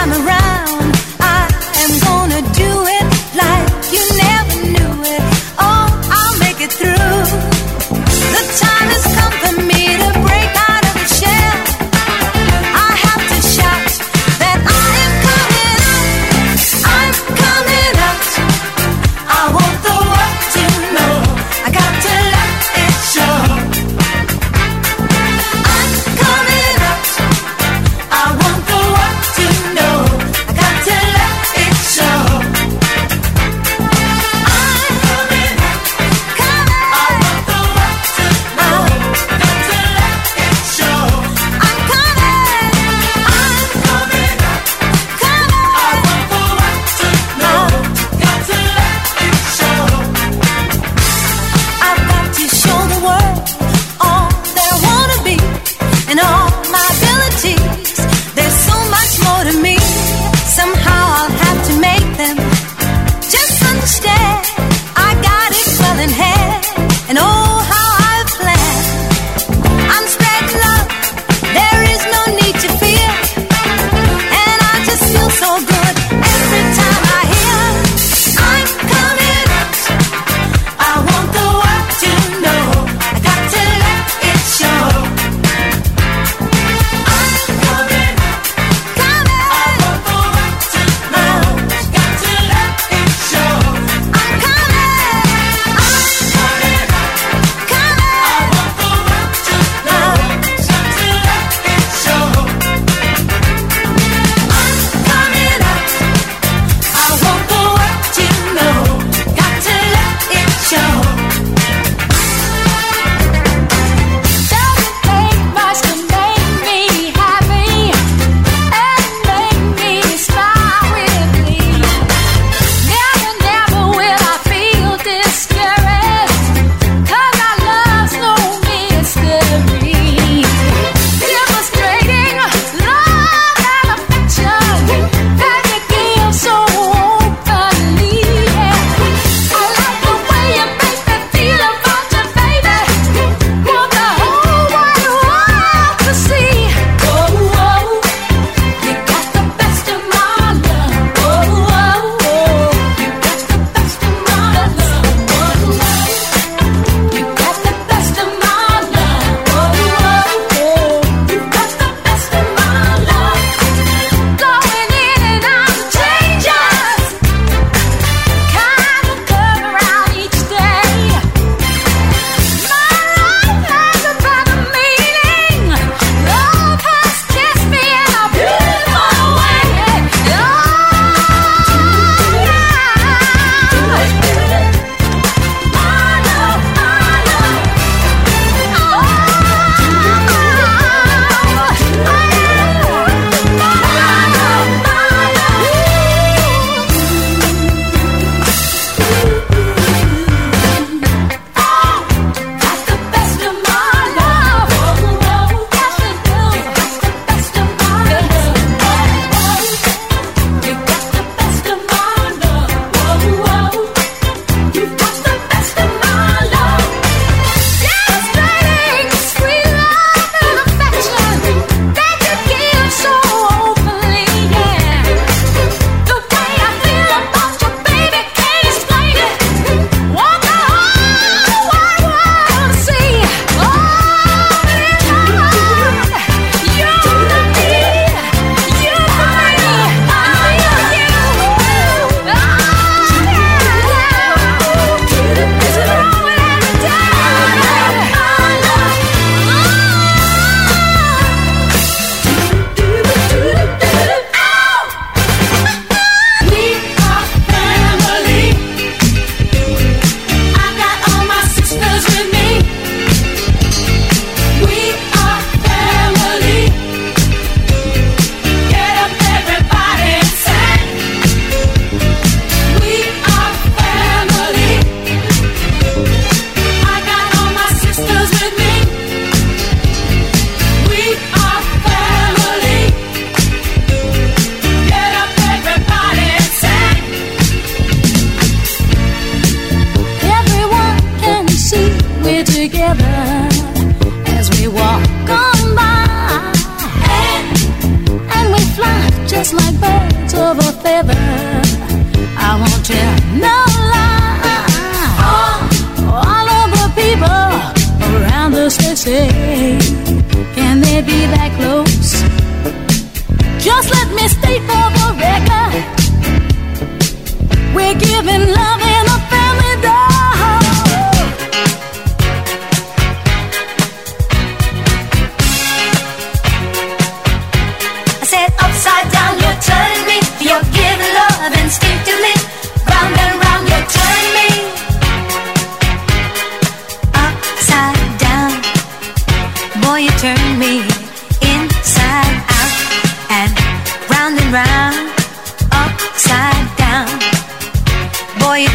time around,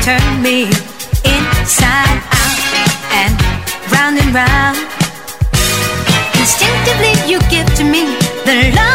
turn me inside out and round and round. Instinctively, you give to me the love.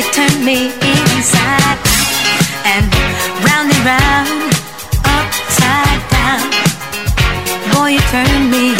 you turn me inside and round and round, upside down. Boy, you turn me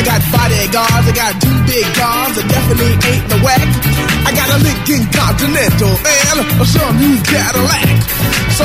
I got bodyguards, I got two big cars, I definitely ain't the whack. I got a Lincoln Continental and a new Cadillac. So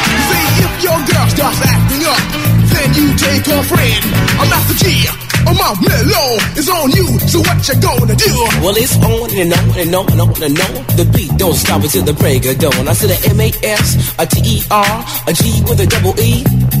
If your girl starts acting up, then you take her friend. I'm not the G. I'm out mellow. is on you. So what you gonna do? Well, it's on and on and on and on and on. The beat don't stop until the break of dawn. I said a M-A-S, a T-E-R, a G with a double E.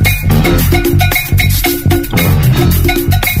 あっ。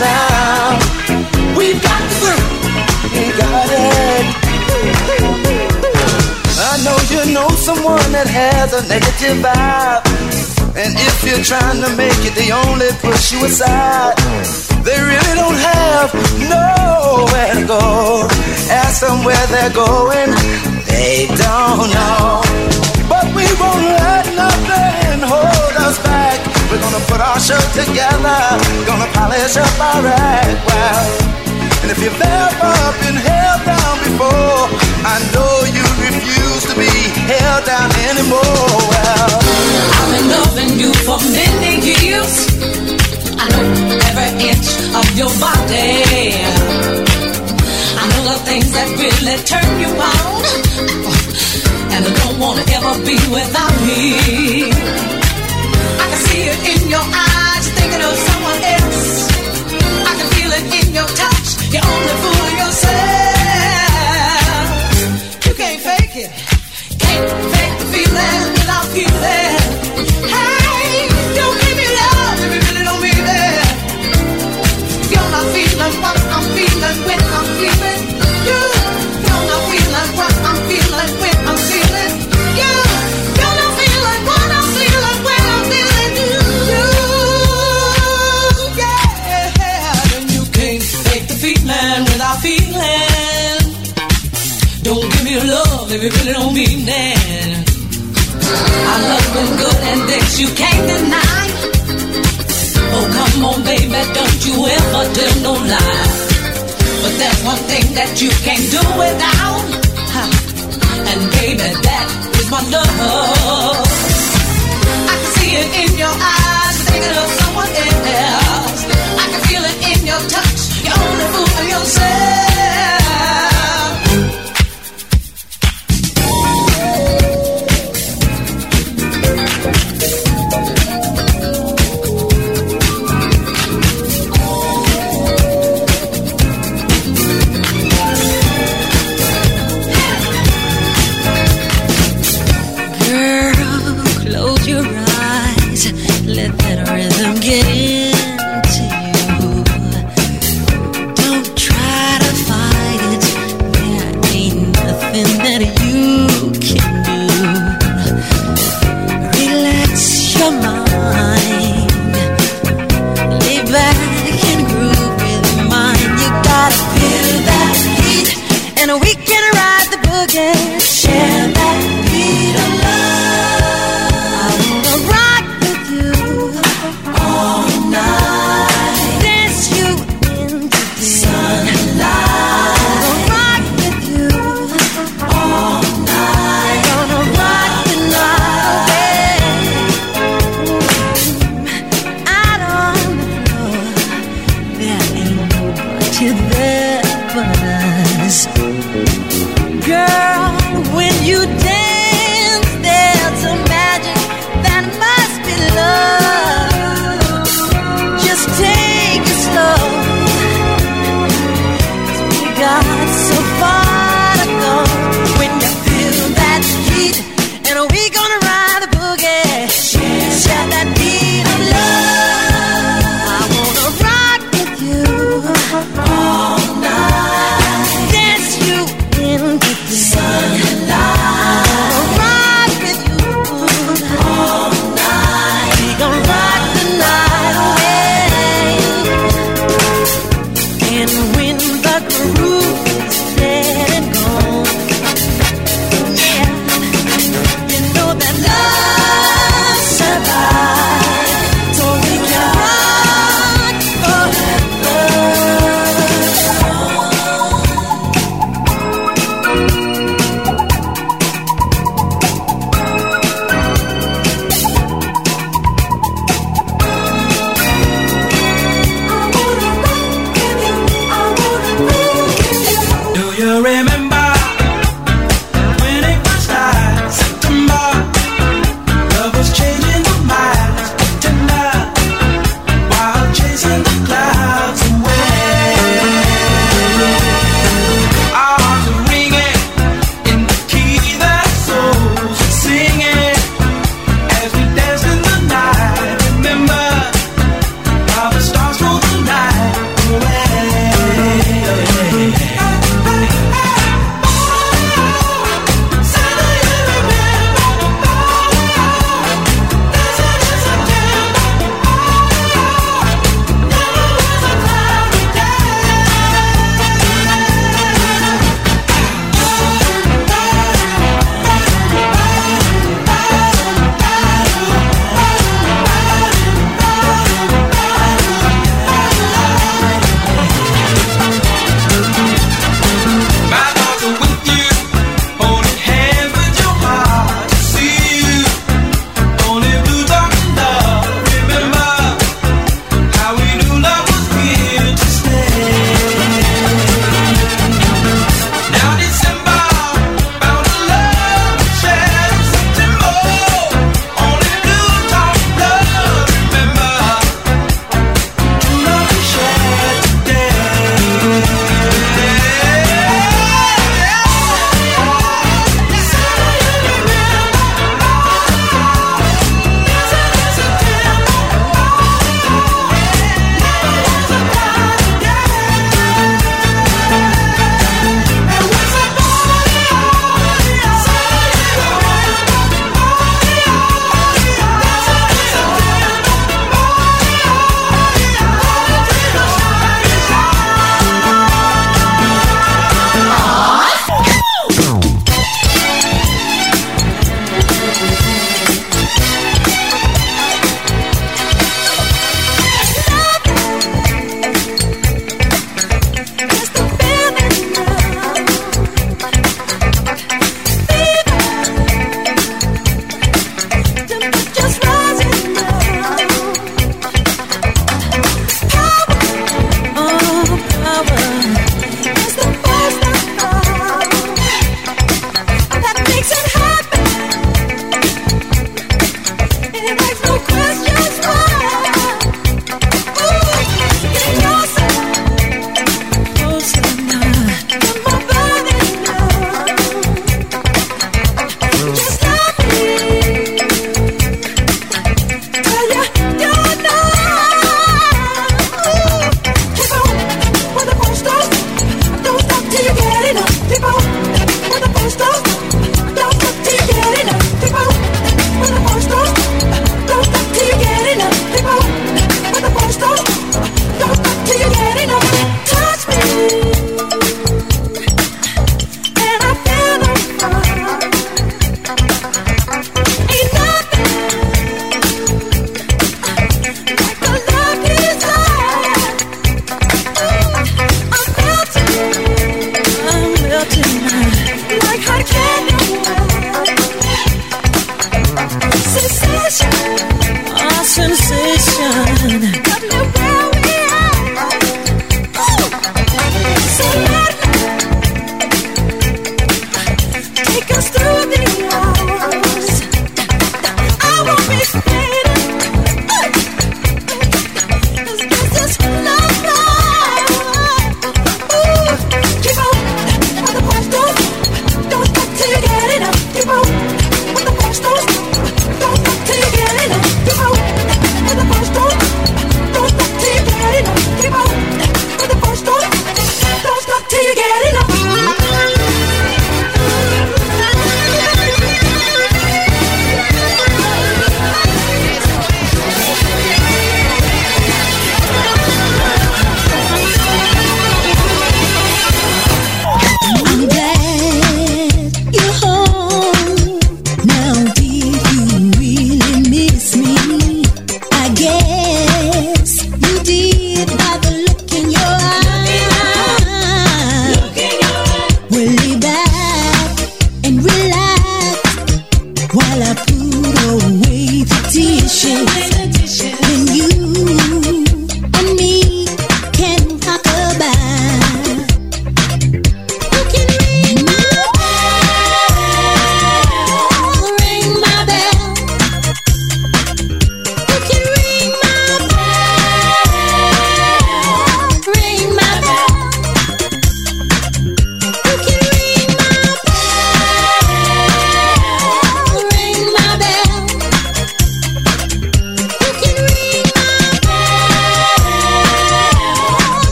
now. We got to. We got it. I know you know someone that has a negative vibe. And if you're trying to make it, they only push you aside. They really don't have nowhere to go. Ask them where they're going, they don't know. But we won't let nothing hold us back. We're gonna put our show together, gonna polish up our act well. And if you've ever been held down before, I know you refuse to be held down anymore. Well, I've been loving you for many years. I know every inch of your body. I know the things that really turn you on. And I don't wanna ever be without me. You're thinking baby, really don't mean that. Our love been good and this you can't deny. Oh, come on, baby, don't you ever tell no lie. But there's one thing that you can't do without. And baby, that is my love.